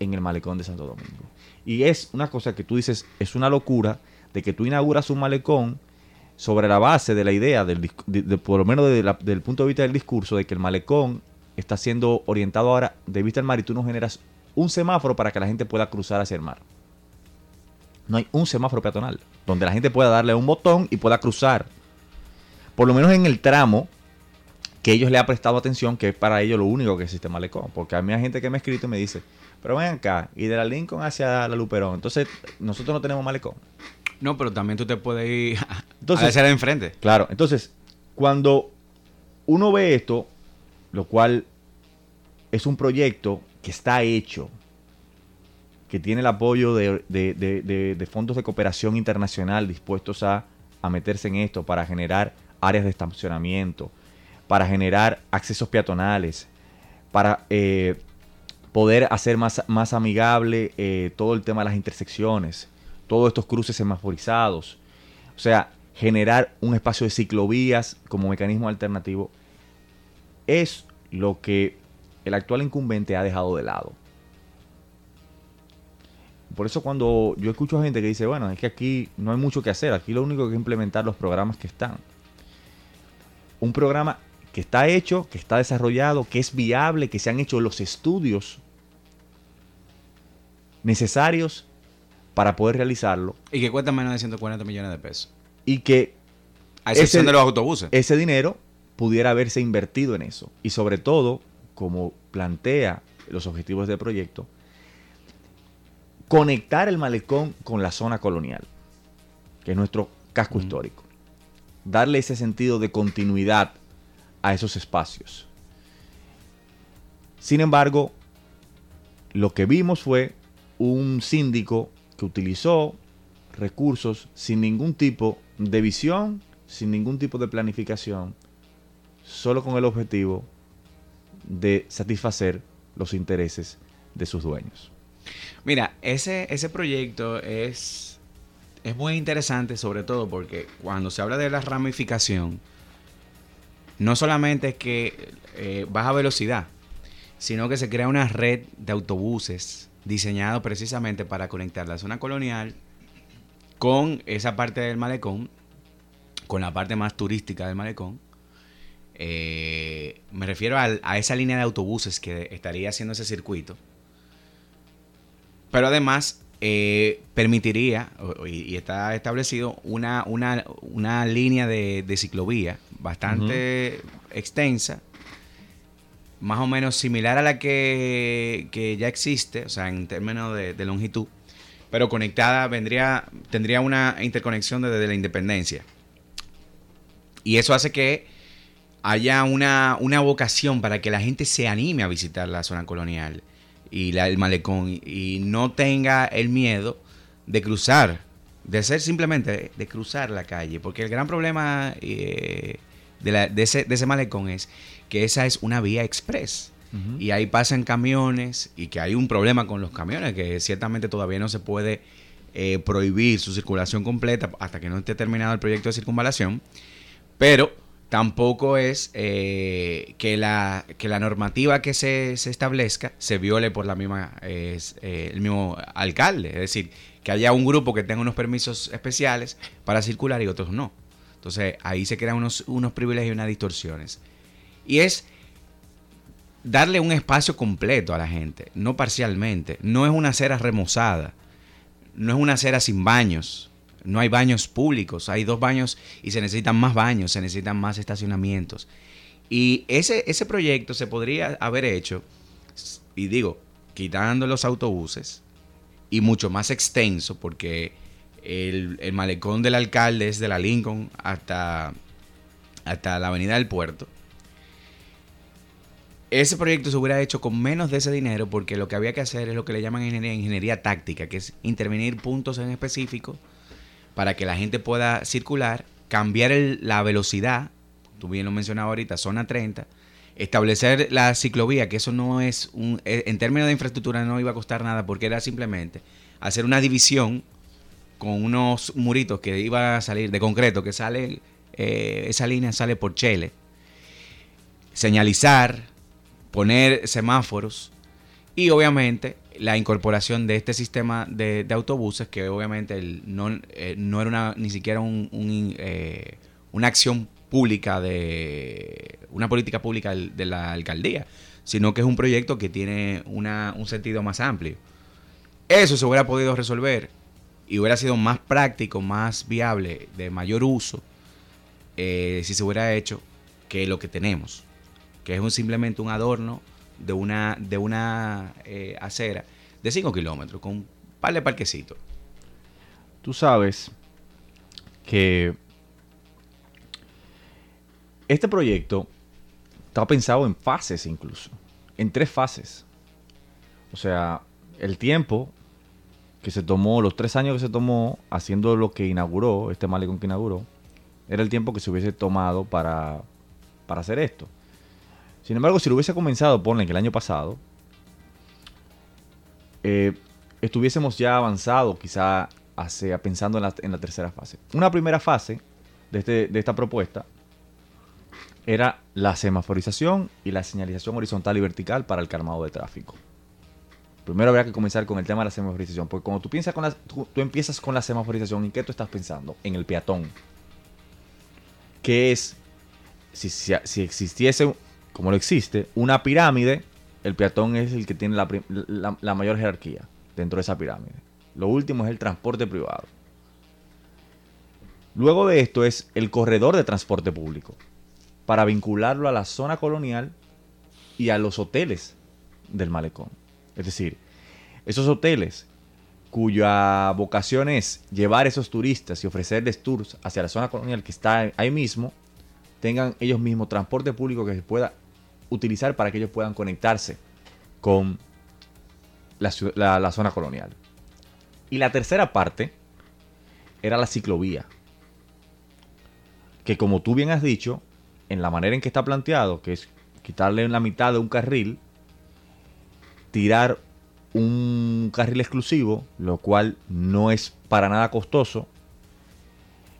en el malecón de Santo Domingo. Y es una cosa que tú dices, es una locura de que tú inauguras un malecón sobre la base de la idea, del, por lo menos desde el punto de vista del discurso, de que el malecón está siendo orientado ahora de vista al mar y tú no generas un semáforo para que la gente pueda cruzar hacia el mar no hay un semáforo peatonal donde la gente pueda darle un botón y pueda cruzar. Por lo menos en el tramo que ellos le han prestado atención, que es para ellos lo único que existe malecón. Porque a mí hay gente que me ha escrito y me dice, pero ven acá, y de la Lincoln hacia la Luperón, entonces nosotros no tenemos malecón. No, pero también tú te puedes ir entonces, a hacer enfrente. Claro, entonces, cuando uno ve esto, lo cual es un proyecto que está hecho, que tiene el apoyo de, fondos de cooperación internacional dispuestos a, meterse en esto para generar áreas de estacionamiento, para generar accesos peatonales, para eh, poder hacer más, amigable eh, todo el tema de las intersecciones, todos estos cruces semaforizados. O sea, generar un espacio de ciclovías como mecanismo alternativo es lo que el actual incumbente ha dejado de lado. Por eso cuando yo escucho a gente que dice, bueno, es que aquí no hay mucho que hacer, aquí lo único que es implementar los programas que están. Un programa que está hecho, que está desarrollado, que es viable, que se han hecho los estudios necesarios para poder realizarlo. Y que cuesta menos de 140 millones de pesos. Y que... A excepción de los autobuses. Ese dinero pudiera haberse invertido en eso. Y sobre todo, como plantea los objetivos del proyecto, conectar el malecón con la zona colonial, que es nuestro casco histórico. Darle ese sentido de continuidad a esos espacios. Sin embargo, lo que vimos fue un síndico que utilizó recursos sin ningún tipo de visión, sin ningún tipo de planificación, solo con el objetivo de satisfacer los intereses de sus dueños. Mira, ese, ese proyecto es, es muy interesante, sobre todo porque cuando se habla de la ramificación, no solamente es que eh, baja velocidad, sino que se crea una red de autobuses diseñado precisamente para conectar la zona colonial con esa parte del malecón, con la parte más turística del malecón. Eh, me refiero a esa línea de autobuses que estaría haciendo ese circuito pero además eh, permitiría, y, está establecido, una, una, línea de, ciclovía bastante extensa, más o menos similar a la que, que ya existe, o sea, en términos de, de longitud, pero conectada vendría, tendría una interconexión desde la independencia. Y eso hace que haya una, una vocación para que la gente se anime a visitar la zona colonial y el malecón y no tenga el miedo de cruzar, de ser simplemente de cruzar la calle, porque el gran problema eh, de, ese, de ese malecón es que esa es una vía express. Y ahí pasan camiones y que hay un problema con los camiones, que ciertamente todavía no se puede eh, prohibir su circulación completa hasta que no esté terminado el proyecto de circunvalación. Pero tampoco es eh, que, la, que la normativa que se, establezca se viole por la misma eh, el mismo alcalde. Es decir, que haya un grupo que tenga unos permisos especiales para circular y otros no. Entonces ahí se crean unos, unos privilegios y unas distorsiones. Y es darle un espacio completo a la gente, no parcialmente. No es una acera remozada, no es una acera sin baños no hay baños públicos, hay dos baños y se necesitan más baños, se necesitan más estacionamientos. Y ese, ese proyecto se podría haber hecho, y digo, quitando los autobuses y mucho más extenso, porque el, malecón del alcalde es de la Lincoln hasta, hasta la avenida del puerto. Ese proyecto se hubiera hecho con menos de ese dinero porque lo que había que hacer es lo que le llaman ingeniería, ingeniería táctica, que es intervenir puntos en específico para que la gente pueda circular, cambiar la velocidad, tú bien lo mencionabas ahorita, zona 30, establecer la ciclovía, que eso no es un, eh, en términos de infraestructura no iba a costar nada porque era simplemente hacer una división con unos muritos que iba a salir de concreto, que sale, eh, esa línea sale por Chele, señalizar, poner semáforos y obviamente la incorporación de este sistema de, autobuses, que obviamente no, eh, no, era una, ni siquiera un, eh, una acción pública de una política pública de la alcaldía, sino que es un proyecto que tiene una, un sentido más amplio. Eso se hubiera podido resolver y hubiera sido más práctico, más viable, de mayor uso, eh, si se hubiera hecho que lo que tenemos, que es un, simplemente un adorno de una, de una eh, acera de 5 kilómetros con un par de parquecitos. Tú sabes que este proyecto está pensado en fases incluso, en tres fases. O sea, el tiempo que se tomó, los tres años que se tomó haciendo lo que inauguró, este malecón que inauguró, era el tiempo que se hubiese tomado para, para hacer esto. Sin embargo, si lo hubiese comenzado, ponle que el año pasado, eh, estuviésemos ya avanzado quizá hacia, pensando en la, tercera fase. Una primera fase de, este, de esta propuesta era la semaforización y la señalización horizontal y vertical para el calmado de tráfico. Primero habría que comenzar con el tema de la semaforización, porque cuando tú, piensas con la, tú, empiezas con la semaforización, ¿en qué tú estás pensando? En el peatón. Que es, si, si existiese como lo existe, una pirámide, el peatón es el que tiene la, mayor jerarquía dentro de esa pirámide. Lo último es el transporte privado. Luego de esto es el corredor de transporte público, para vincularlo a la zona colonial y a los hoteles del malecón. Es decir, esos hoteles cuya vocación es llevar a esos turistas y ofrecerles tours hacia la zona colonial que está ahí mismo, tengan ellos mismos transporte público que se pueda utilizar para que ellos puedan conectarse con la, zona colonial. Y la tercera parte era la ciclovía. Que como tú bien has dicho, en la manera en que está planteado, que es quitarle la mitad de un carril, tirar un carril exclusivo, lo cual no es para nada costoso,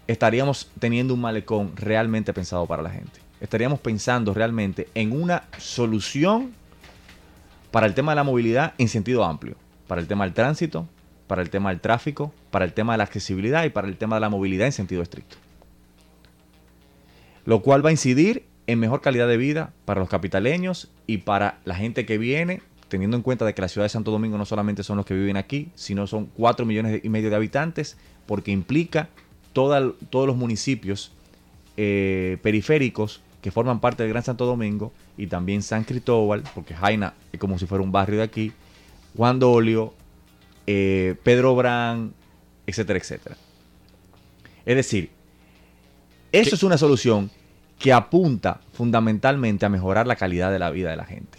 estaríamos teniendo un malecón realmente pensado para la gente estaríamos pensando realmente en una solución para el tema de la movilidad en sentido amplio, para el tema del tránsito, para el tema del tráfico, para el tema de la accesibilidad y para el tema de la movilidad en sentido estricto. Lo cual va a incidir en mejor calidad de vida para los capitaleños y para la gente que viene, teniendo en cuenta de que la ciudad de Santo Domingo no solamente son los que viven aquí, sino son 4 millones y medio de habitantes, porque implica todos los municipios eh, periféricos que forman parte del Gran Santo Domingo y también San Cristóbal, porque Jaina es como si fuera un barrio de aquí, Juan Dolio, eh, Pedro Brán, etcétera, etcétera. Es decir, eso es una solución que apunta fundamentalmente a mejorar la calidad de la vida de la gente.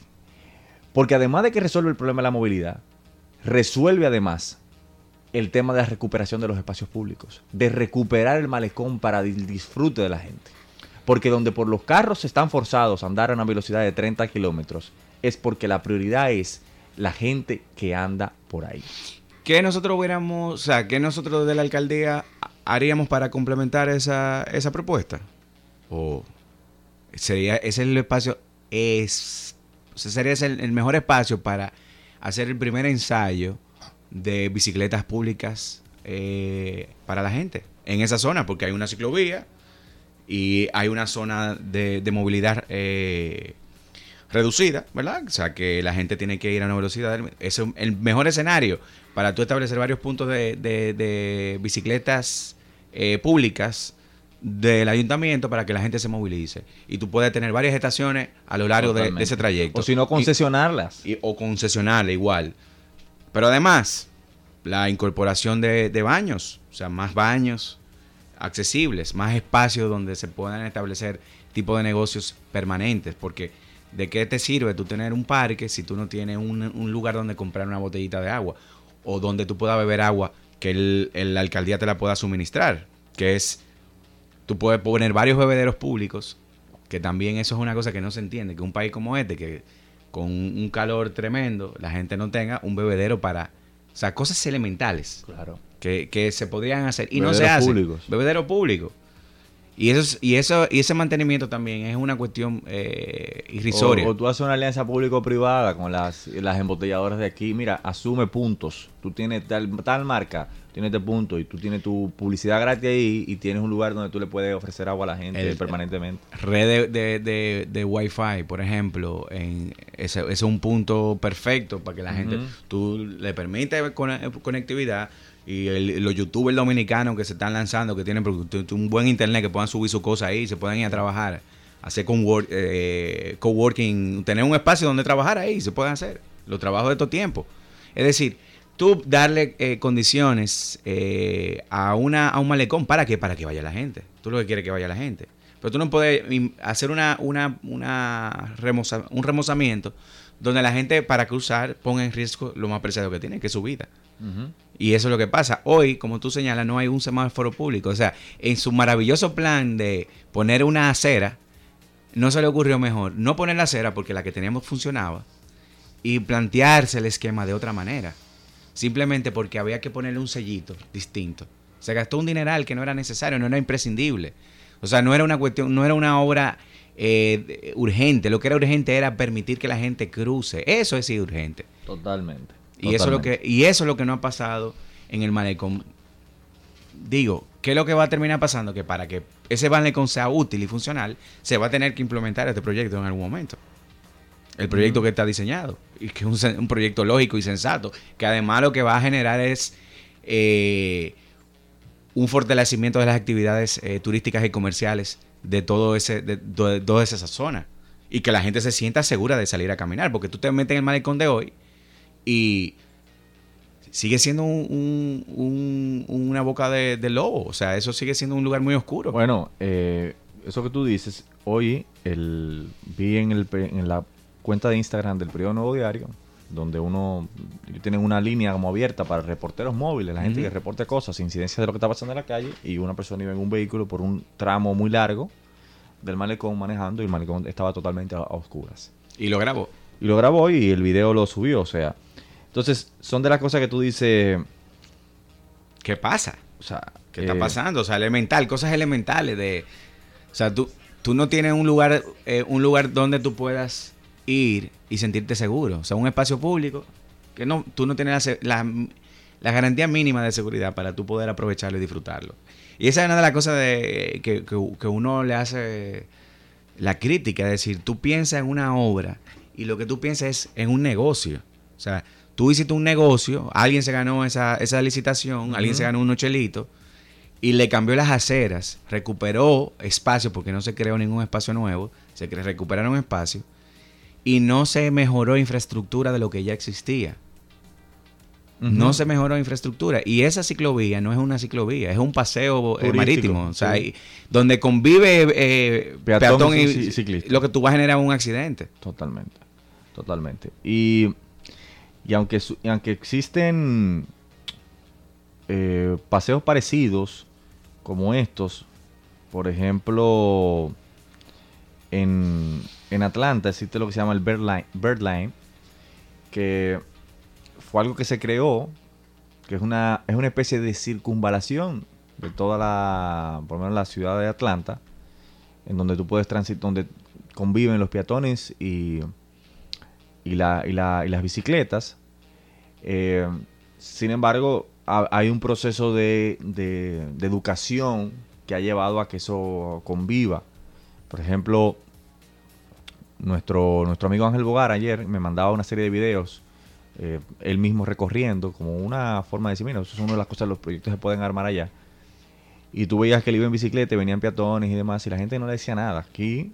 Porque además de que resuelve el problema de la movilidad, resuelve además el tema de la recuperación de los espacios públicos, de recuperar el malecón para el disfrute de la gente. Porque donde por los carros están forzados a andar a una velocidad de 30 kilómetros, es porque la prioridad es la gente que anda por ahí. ¿Qué nosotros hubiéramos, o sea, qué nosotros de la alcaldía haríamos para complementar esa, esa propuesta? ¿O sería ese el espacio, es, sería el, el mejor espacio para hacer el primer ensayo de bicicletas públicas eh, para la gente en esa zona? Porque hay una ciclovía y hay una zona de, de movilidad eh, reducida, ¿verdad? O sea, que la gente tiene que ir a una velocidad. Es el mejor escenario para tú establecer varios puntos de, de- de bicicletas eh, públicas del ayuntamiento para que la gente se movilice. Y tú puedes tener varias estaciones a lo largo de, ese trayecto. O si no, Y- concesionarlas. y- o concesionarla igual. Pero además, la incorporación de, de baños, o sea, más baños accesibles, más espacios donde se puedan establecer tipo de negocios permanentes, porque ¿de qué te sirve tú tener un parque si tú no tienes un, lugar donde comprar una botellita de agua o donde tú puedas beber agua que el, el- la alcaldía te la pueda suministrar? Que es, tú puedes poner varios bebederos públicos, que también eso es una cosa que no se entiende, que un país como este, que con un calor tremendo, la gente no tenga un bebedero para, o sea, cosas elementales Claro. Que, que se podrían hacer y no se hacen. públicos. Bebedero público. Y eso, es- y eso y ese mantenimiento también es una cuestión eh, irrisoria. O, o tú haces una alianza público-privada con las, las embotelladoras de aquí. Mira, asume puntos. Tú tienes tal, tal marca, tienes este punto y tú tienes tu publicidad gratis ahí y tienes un lugar donde tú le puedes ofrecer agua a la gente El- permanentemente. Red de, de, de, de Wi-Fi, por ejemplo, en ese, ese es un punto perfecto para que la gente, Ujú. tú le permites con- conectividad y el- los youtubers dominicanos que se están lanzando, que tienen un buen internet, que puedan subir su cosa ahí, se puedan ir a trabajar, hacer eh, coworking, tener un espacio donde trabajar ahí, se pueden hacer los trabajos de estos tiempos. Es decir, tú darle eh, condiciones eh, a, una, a un malecón, ¿para qué? Para que vaya la gente. Tú lo que quieres es que vaya la gente. Pero tú no puedes hacer una, una, una remoza- un remozamiento donde la gente para cruzar ponga en riesgo lo más preciado que tiene, que es su vida. Y eso es lo que pasa. Hoy, como tú señalas, no hay un semáforo público. O sea, en su maravilloso plan de poner una acera, no se le ocurrió mejor no poner la acera porque la que teníamos funcionaba y plantearse el esquema de otra manera. Simplemente porque había que ponerle un sellito distinto. Se gastó un dineral que no era necesario, no era imprescindible. O sea, no era una cuestión, no era una obra eh, urgente. Lo que era urgente era permitir que la gente cruce. Eso es urgente. Totalmente. Y eso, es lo que, y eso es lo que no ha pasado en el malecón. Digo, ¿qué es lo que va a terminar pasando? Que para que ese malecón sea útil y funcional, se va a tener que implementar este proyecto en algún momento. El proyecto que está diseñado. Y que es un proyecto lógico y sensato. Que además lo que va a generar es eh, un fortalecimiento de las actividades eh, turísticas y comerciales de todo ese, de, de toda esa zona. Y que la gente se sienta segura de salir a caminar. Porque tú te metes en el malecón de hoy y sigue siendo un- un- un- una boca de, de lobo. O sea, eso sigue siendo un lugar muy oscuro. Bueno, eh, eso que tú dices, hoy el, vi en, el, en la cuenta de Instagram del periodo Nuevo Diario, donde uno tienen una línea como abierta para reporteros móviles, la gente que reporte cosas, incidencias de lo que está pasando en la calle, y una persona iba en un vehículo por un tramo muy largo del malecón manejando y el malecón estaba totalmente a, a oscuras. Y lo grabo. Y lo grabó y el video lo subió, o sea. Entonces, son de las cosas que tú dices, ¿Qué pasa? o sea, ¿Qué eh, está pasando? O sea, elemental, cosas elementales de... O sea, tú, tú no tienes un lugar, eh, un lugar donde tú puedas ir y sentirte seguro. O sea, un espacio público que no, tú no tienes la, la, la garantía mínima de seguridad para tú poder aprovecharlo y disfrutarlo. Y esa es una de las cosas de, que, que- que uno le hace la crítica, es decir, tú piensas en una obra y lo que tú piensas es en un negocio. O sea, tú hiciste un negocio, alguien se ganó esa, esa licitación, alguien se ganó unos chelitos y le cambió las aceras, recuperó espacio porque no se creó ningún espacio nuevo, se recuperaron espacio y no se mejoró infraestructura de lo que ya existía. No se mejoró infraestructura. Y esa ciclovía no es una ciclovía, es un paseo eh, marítimo. O sea, donde convive eh, peatón, y, ciclista. Lo que tú vas a generar un accidente. Totalmente. Totalmente. Y, y aunque, aunque existen eh, paseos parecidos como estos, por ejemplo, en, en Atlanta existe lo que se llama el Birdline, Birdline que fue algo que se creó, que es una, es una especie de circunvalación de toda la, por lo menos la ciudad de Atlanta, en donde tú puedes transitar, donde conviven los peatones y, y, la, y, la, y las bicicletas. Eh, sin embargo, hay un proceso de, de, educación que ha llevado a que eso conviva. Por ejemplo, nuestro, nuestro amigo Ángel Bogar ayer me mandaba una serie de videos eh, él mismo recorriendo, como una forma de decir, mira, eso es una de las cosas, los proyectos se pueden armar allá. Y tú veías que él iba en bicicleta, venían peatones y demás, y la gente no le decía nada. Aquí,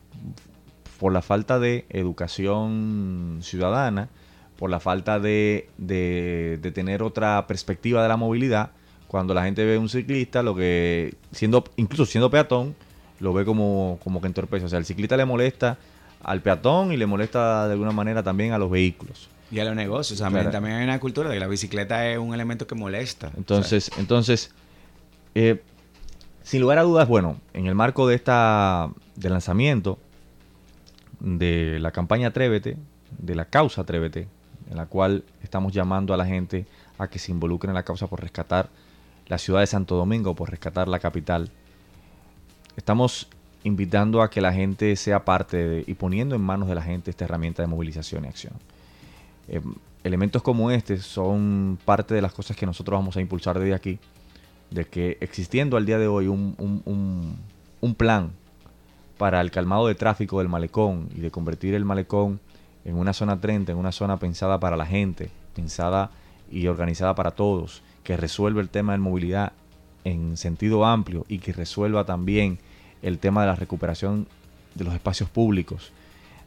por la falta de educación ciudadana, por la falta de, de, tener otra perspectiva de la movilidad, cuando la gente ve un ciclista, lo que, siendo, incluso siendo peatón, lo ve como, como que entorpece. O sea, el ciclista le molesta al peatón y le molesta de alguna manera también a los vehículos. Y a los negocios. también hay una cultura de que la bicicleta es un elemento que molesta. Entonces, entonces eh, sin lugar a dudas, bueno, en el marco de esta del lanzamiento de la campaña Atrévete, de la causa Atrévete, en la cual estamos llamando a la gente a que se involucre en la causa por rescatar la ciudad de Santo Domingo, por rescatar la capital. Estamos invitando a que la gente sea parte y poniendo en manos de la gente esta herramienta de movilización y acción. Eh, elementos como este son parte de las cosas que nosotros vamos a impulsar desde aquí, de que existiendo al día de hoy un, un, plan para el calmado de tráfico del malecón y de convertir el malecón en una zona 30, en una zona pensada para la gente, pensada y organizada para todos, que resuelva el tema de movilidad en sentido amplio y que resuelva también el tema de la recuperación de los espacios públicos,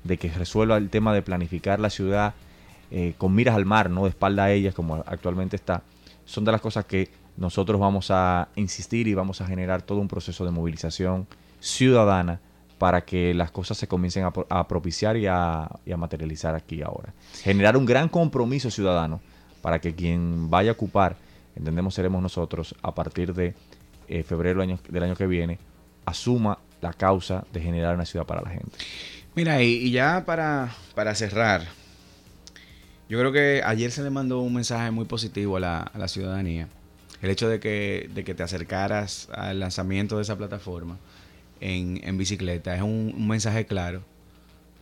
de que resuelva el tema de planificar la ciudad eh, con miras al mar, no de espalda a ellas como actualmente está, son de las cosas que nosotros vamos a insistir y vamos a generar todo un proceso de movilización ciudadana para que las cosas se comiencen a, propiciar y a, materializar aquí ahora. Generar un gran compromiso ciudadano para que quien vaya a ocupar, entendemos seremos nosotros, a partir de eh, febrero del año, que viene, asuma la causa de generar una ciudad para la gente. Mira, y, ya para, para cerrar, yo creo que ayer se le mandó un mensaje muy positivo a la, ciudadanía. El hecho de que, de que te acercaras al lanzamiento de esa plataforma en, bicicleta es un, mensaje claro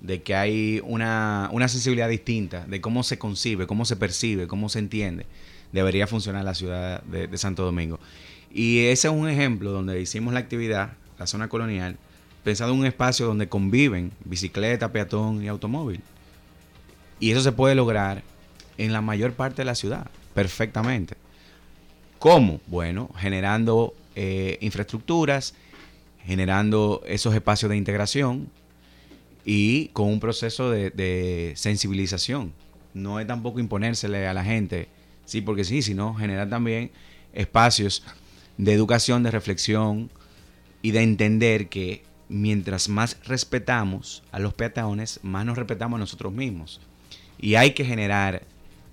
de que hay una, sensibilidad distinta de cómo se concibe, cómo se percibe, cómo se entiende. Debería funcionar la ciudad de, de Santo Domingo. Y ese es un ejemplo donde hicimos la actividad, la zona colonial, pensado en un espacio donde conviven bicicleta, peatón y automóvil. Y eso se puede lograr en la mayor parte de la ciudad, perfectamente. ¿Cómo? Bueno, generando eh, infraestructuras, generando esos espacios de integración y con un proceso de, sensibilización. No es tampoco imponérsele a la gente, sí, porque sí, sino generar también espacios de educación, de reflexión y de entender que mientras más respetamos a los peatones, más nos respetamos a nosotros mismos. Y hay que generar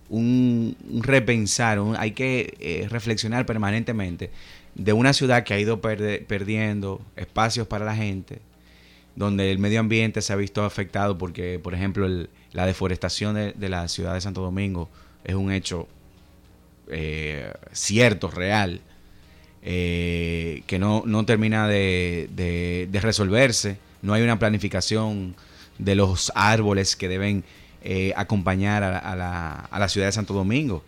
un, repensar, hay que eh, reflexionar permanentemente de una ciudad que ha ido perdiendo espacios para la gente, donde el medio ambiente se ha visto afectado porque, por ejemplo, la deforestación de, la ciudad de Santo Domingo es un hecho eh, cierto, real, eh, que no, termina de, de, resolverse. No hay una planificación de los árboles que deben eh, acompañar a, la, ciudad de Santo Domingo.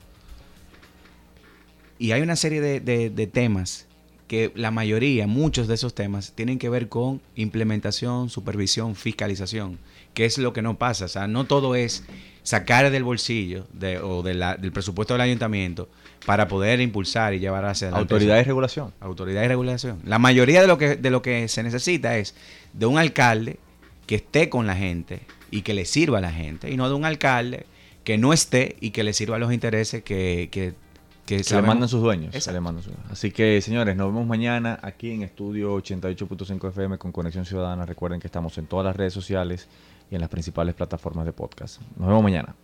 Y hay una serie de, temas que la mayoría, muchos de esos temas tienen que ver con implementación, supervisión, fiscalización, que es lo que no pasa. O sea, no todo es sacar del bolsillo de, o de la, del presupuesto del ayuntamiento para poder impulsar y llevar hacia adelante. Autoridad y regulación. Autoridad y regulación. La mayoría de lo que de lo que se necesita es de un alcalde que esté con la gente y que le sirva a la gente, y no de un alcalde que no esté y que le sirva a los intereses que, que, que Que le mandan sus dueños. Exacto. le mandan sus dueños. Así que, señores, nos vemos mañana aquí en Estudio 88.5 FM con Conexión Ciudadana. Recuerden que estamos en todas las redes sociales y en las principales plataformas de podcast. Nos vemos mañana.